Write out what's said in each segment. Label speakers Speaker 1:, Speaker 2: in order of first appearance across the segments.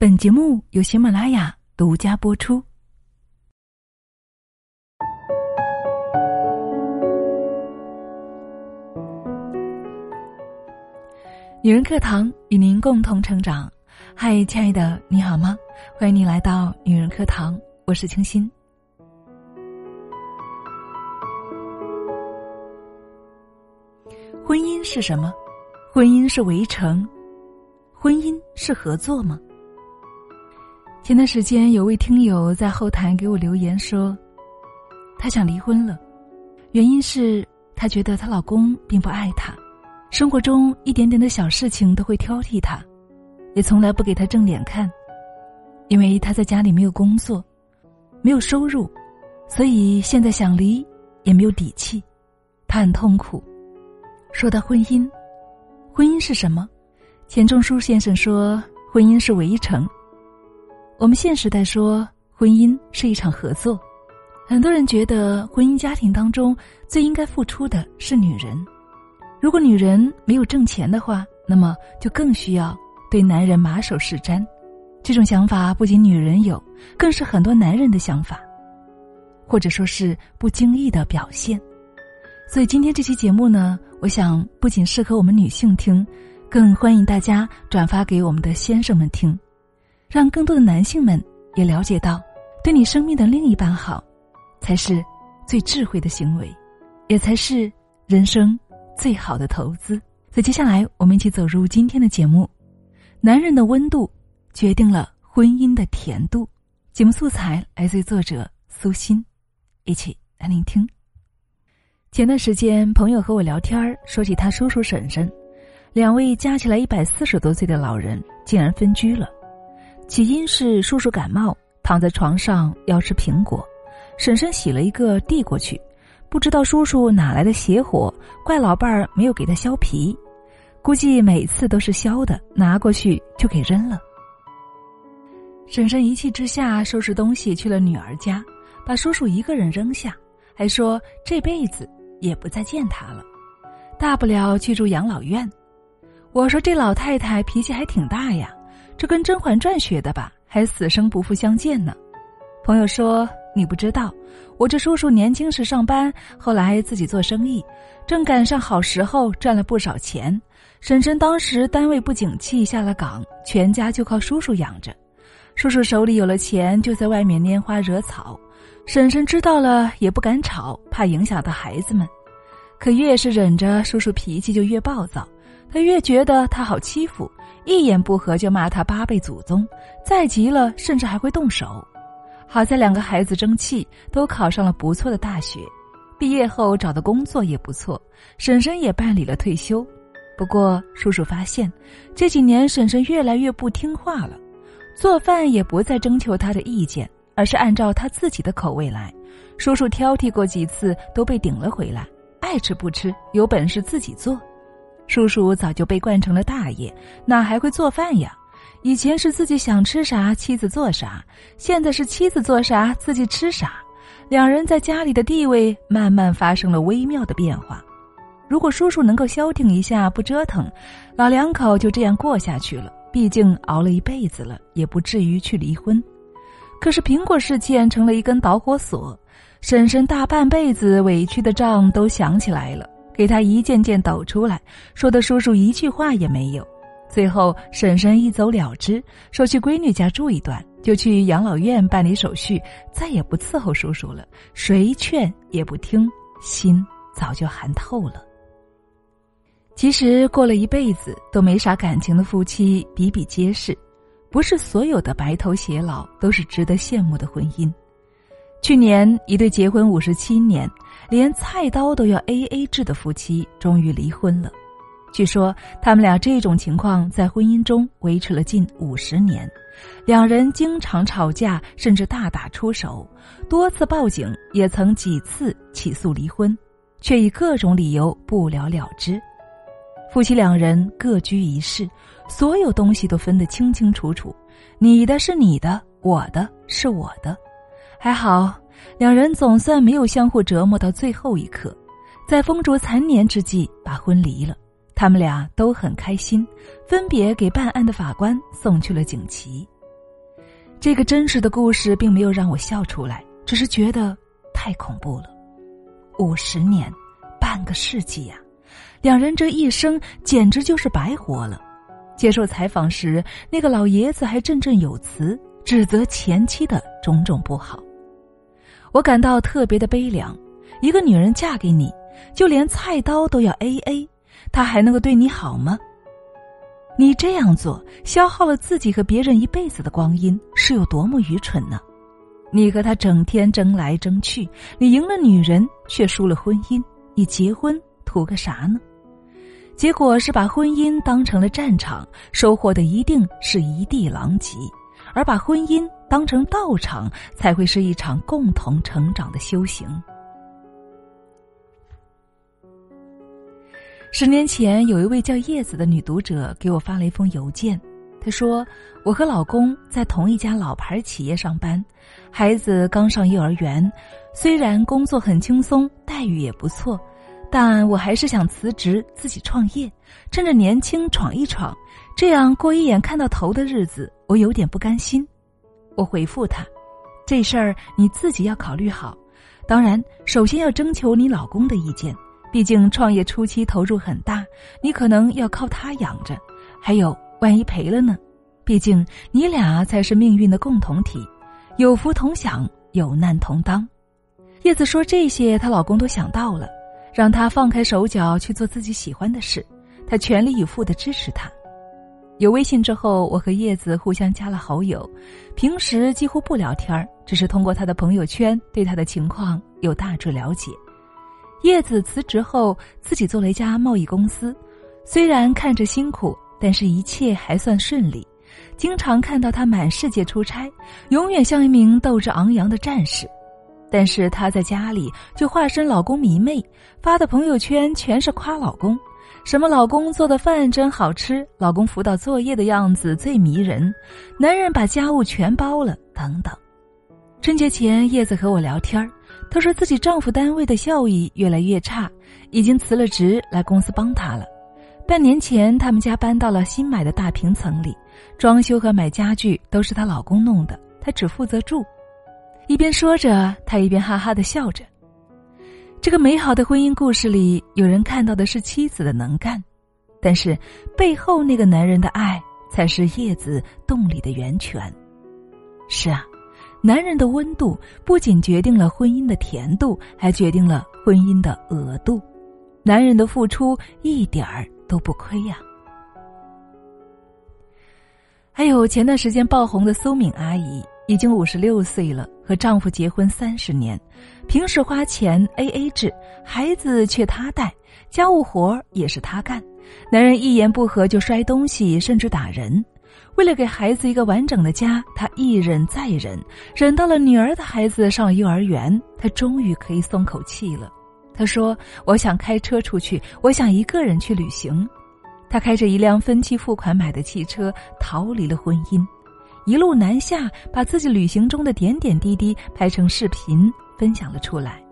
Speaker 1: 本节目由喜马拉雅独家播出。女人课堂与您共同成长。嗨，亲爱的，你好吗？欢迎你来到女人课堂，我是清新。婚姻是什么？婚姻是围城，婚姻是合作吗？前段时间有位听友在后台给我留言说，她想离婚了，原因是她觉得她老公并不爱她，生活中一点点的小事情都会挑剔她，也从来不给她正脸看，因为她在家里没有工作，没有收入，所以现在想离也没有底气，她很痛苦。说到婚姻，婚姻是什么？钱钟书先生说，婚姻是围城。我们现时代说，婚姻是一场合作。很多人觉得，婚姻家庭当中最应该付出的是女人。如果女人没有挣钱的话，那么就更需要对男人马首是瞻。这种想法不仅女人有，更是很多男人的想法，或者说是不经意的表现。所以今天这期节目呢，我想不仅适合我们女性听，更欢迎大家转发给我们的先生们听。让更多的男性们也了解到，对你生命的另一半好，才是最智慧的行为，也才是人生最好的投资。所以接下来，我们一起走入今天的节目。男人的温度决定了婚姻的甜度。节目素材来自于作者苏欣，一起来聆听。前段时间，朋友和我聊天说起他叔叔婶婶，两位加起来一百四十多岁的老人，竟然分居了。起因是叔叔感冒，躺在床上要吃苹果，婶婶洗了一个递过去，不知道叔叔哪来的邪火，怪老伴儿没有给他削皮，估计每次都是削的，拿过去就给扔了。婶婶一气之下收拾东西去了女儿家，把叔叔一个人扔下，还说这辈子也不再见他了，大不了去住养老院。我说这老太太脾气还挺大呀。这跟《甄嬛传》学的吧？还死生不复相见呢。朋友说你不知道，我这叔叔年轻时上班，后来自己做生意，正赶上好时候，赚了不少钱。婶婶当时单位不景气，下了岗，全家就靠叔叔养着。叔叔手里有了钱，就在外面拈花惹草。婶婶知道了也不敢吵，怕影响到孩子们。可越是忍着，叔叔脾气就越暴躁。他越觉得他好欺负。一言不合就骂他八辈祖宗，再急了甚至还会动手。好在两个孩子争气，都考上了不错的大学，毕业后找的工作也不错，婶婶也办理了退休。不过叔叔发现，这几年婶婶越来越不听话了，做饭也不再征求他的意见，而是按照他自己的口味来。叔叔挑剔过几次，都被顶了回来，爱吃不吃，有本事自己做。叔叔早就被惯成了大爷，哪还会做饭呀？以前是自己想吃啥，妻子做啥；现在是妻子做啥，自己吃啥。两人在家里的地位慢慢发生了微妙的变化。如果叔叔能够消停一下，不折腾，老两口就这样过下去了。毕竟熬了一辈子了，也不至于去离婚。可是苹果事件成了一根导火索，婶婶大半辈子委屈的账都想起来了。给他一件件抖出来，说的叔叔一句话也没有。最后婶婶一走了之，说去闺女家住一段，就去养老院办理手续，再也不伺候叔叔了。谁劝也不听，心早就寒透了。其实过了一辈子都没啥感情的夫妻比比皆是，不是所有的白头偕老都是值得羡慕的婚姻。去年一对结婚五十七年。连菜刀都要 A A 制的夫妻终于离婚了。据说他们俩这种情况在婚姻中维持了近五十年，两人经常吵架，甚至大打出手，多次报警，也曾几次起诉离婚，却以各种理由不了了之。夫妻两人各居一室，所有东西都分得清清楚楚，你的是你的，我的是我的，还好。两人总算没有相互折磨到最后一刻，在风烛残年之际把婚离了。他们俩都很开心，分别给办案的法官送去了锦旗。这个真实的故事并没有让我笑出来，只是觉得太恐怖了。五十年，半个世纪呀，两人这一生简直就是白活了。接受采访时，那个老爷子还振振有词，指责前妻的种种不好。我感到特别的悲凉。一个女人嫁给你，就连菜刀都要 A A，她还能够对你好吗？你这样做，消耗了自己和别人一辈子的光阴，是有多么愚蠢呢？你和他整天争来争去，你赢了女人，却输了婚姻，你结婚图个啥呢？结果是把婚姻当成了战场，收获的一定是一地狼藉；而把婚姻当成道场，才会是一场共同成长的修行。十年前，有一位叫叶子的女读者给我发了一封邮件。她说：“我和老公在同一家老牌企业上班，孩子刚上幼儿园。虽然工作很轻松，待遇也不错，但我还是想辞职自己创业，趁着年轻闯一闯，这样过一眼看到头的日子，我有点不甘心。”我回复他：“这事儿你自己要考虑好，当然首先要征求你老公的意见。”毕竟创业初期投入很大，你可能要靠他养着，还有万一赔了呢？毕竟你俩才是命运的共同体，有福同享，有难同当。叶子说这些，她老公都想到了，让她放开手脚去做自己喜欢的事，他全力以赴的支持她。有微信之后，我和叶子互相加了好友，平时几乎不聊天儿只是通过他的朋友圈对他的情况有大致了解。叶子辞职后，自己做了一家贸易公司，虽然看着辛苦，但是一切还算顺利。经常看到他满世界出差，永远像一名斗志昂扬的战士。但是她在家里就化身老公迷妹，发的朋友圈全是夸老公，什么老公做的饭真好吃，老公辅导作业的样子最迷人，男人把家务全包了，等等。春节前，叶子和我聊天她说自己丈夫单位的效益越来越差，已经辞了职来公司帮她了。半年前，他们家搬到了新买的大平层里，装修和买家具都是她老公弄的，她只负责住。一边说着，她一边哈哈的笑着。这个美好的婚姻故事里，有人看到的是妻子的能干，但是背后那个男人的爱才是叶子动力的源泉。是啊。男人的温度不仅决定了婚姻的甜度，还决定了婚姻的额度。男人的付出一点儿都不亏呀。还有前段时间爆红的苏敏阿姨，已经五十六岁了，和丈夫结婚三十年，平时花钱 A A 制，孩子却她带，家务活也是她干，男人一言不合就摔东西，甚至打人。为了给孩子一个完整的家，她一忍再忍，忍到了女儿的孩子上幼儿园，她终于可以松口气了。她说：“我想开车出去，我想一个人去旅行。”她开着一辆分期付款买的汽车，逃离了婚姻，一路南下，把自己旅行中的点点滴滴拍成视频分享了出来。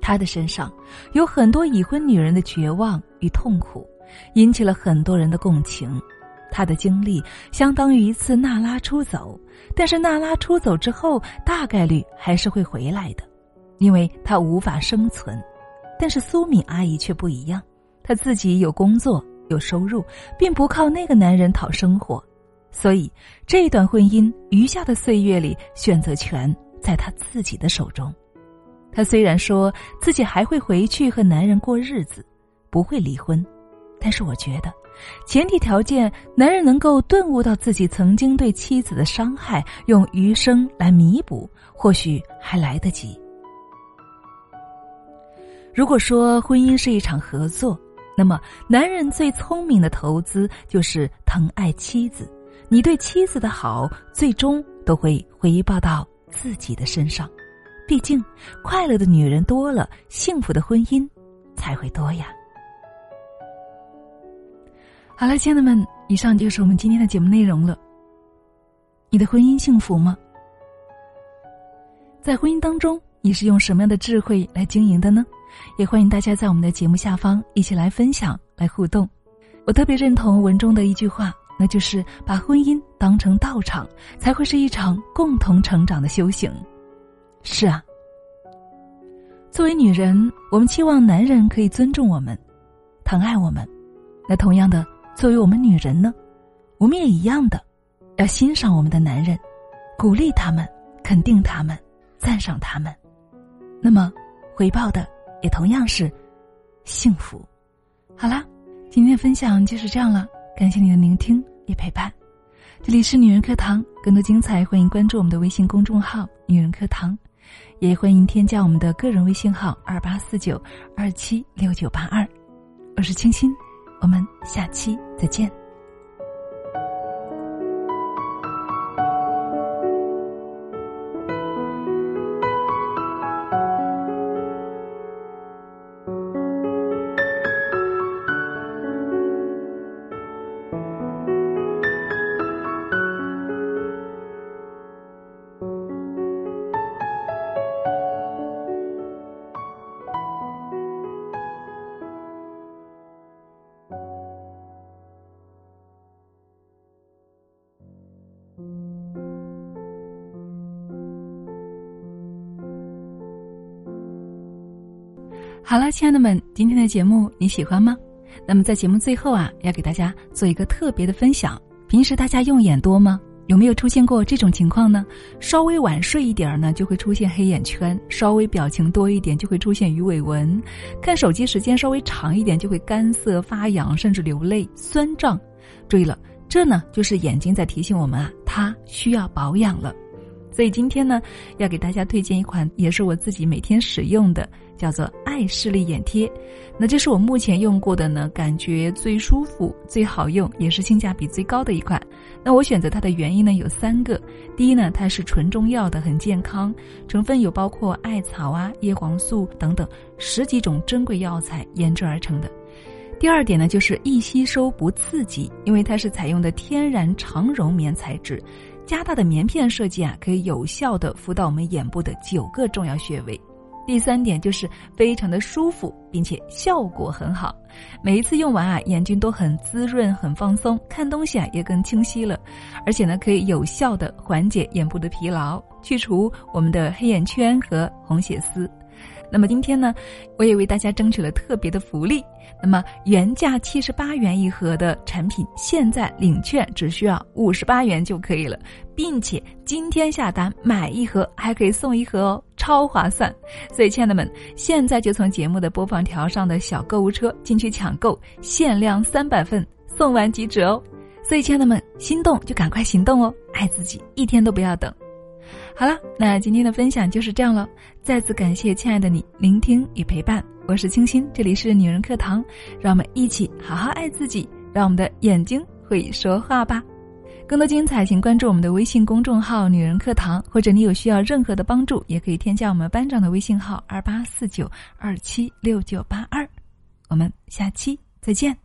Speaker 1: 她的身上有很多已婚女人的绝望与痛苦，引起了很多人的共情。他的经历相当于一次娜拉出走，但是娜拉出走之后，大概率还是会回来的，因为她无法生存。但是苏敏阿姨却不一样，她自己有工作有收入，并不靠那个男人讨生活，所以这段婚姻余下的岁月里，选择权在他自己的手中。他虽然说自己还会回去和男人过日子，不会离婚，但是我觉得。前提条件，男人能够顿悟到自己曾经对妻子的伤害，用余生来弥补，或许还来得及。如果说婚姻是一场合作，那么男人最聪明的投资就是疼爱妻子。你对妻子的好，最终都会回报到自己的身上。毕竟，快乐的女人多了，幸福的婚姻才会多呀。好了，亲爱的们，以上就是我们今天的节目内容了。你的婚姻幸福吗？在婚姻当中，你是用什么样的智慧来经营的呢？也欢迎大家在我们的节目下方一起来分享、来互动。我特别认同文中的一句话，那就是把婚姻当成道场，才会是一场共同成长的修行。是啊，作为女人，我们期望男人可以尊重我们，疼爱我们。那同样的，作为我们女人呢，我们也一样的，要欣赏我们的男人，鼓励他们，肯定他们，赞赏他们。那么，回报的也同样是幸福。好啦，今天的分享就是这样了，感谢你的聆听也陪伴。这里是女人课堂，更多精彩，欢迎关注我们的微信公众号“女人课堂”。也欢迎添加我们的个人微信号二八四九二七六九八二，我是清新，我们下期再见。好了，亲爱的们，今天的节目你喜欢吗？那么在节目最后啊，要给大家做一个特别的分享。平时大家用眼多吗？有没有出现过这种情况呢？稍微晚睡一点儿呢，就会出现黑眼圈；稍微表情多一点，就会出现鱼尾纹；看手机时间稍微长一点，就会干涩发痒，甚至流泪、酸胀。注意了，这呢就是眼睛在提醒我们啊，它需要保养了。所以今天呢，要给大家推荐一款，也是我自己每天使用的，叫做爱视力眼贴。那这是我目前用过的呢，感觉最舒服、最好用，也是性价比最高的一款。那我选择它的原因呢有三个：第一呢，它是纯中药的，很健康，成分有包括艾草啊、叶黄素等等十几种珍贵药材研制而成的；第二点呢，就是易吸收不刺激，因为它是采用的天然长绒棉材质。加大的棉片设计啊，可以有效的敷到我们眼部的九个重要穴位。第三点就是非常的舒服，并且效果很好。每一次用完啊，眼睛都很滋润、很放松，看东西啊也更清晰了。而且呢，可以有效的缓解眼部的疲劳，去除我们的黑眼圈和红血丝。那么今天呢，我也为大家争取了特别的福利。那么原价七十八元一盒的产品，现在领券只需要五十八元就可以了，并且今天下单买一盒还可以送一盒哦，超划算！所以亲爱的们，现在就从节目的播放条上的小购物车进去抢购，限量三百份，送完即止哦。所以亲爱的们，心动就赶快行动哦，爱自己一天都不要等。好了，那今天的分享就是这样了。再次感谢亲爱的你聆听与陪伴，我是清新，这里是女人课堂，让我们一起好好爱自己，让我们的眼睛会说话吧。更多精彩，请关注我们的微信公众号“女人课堂”，或者你有需要任何的帮助，也可以添加我们班长的微信号二八四九二七六九八二。我们下期再见。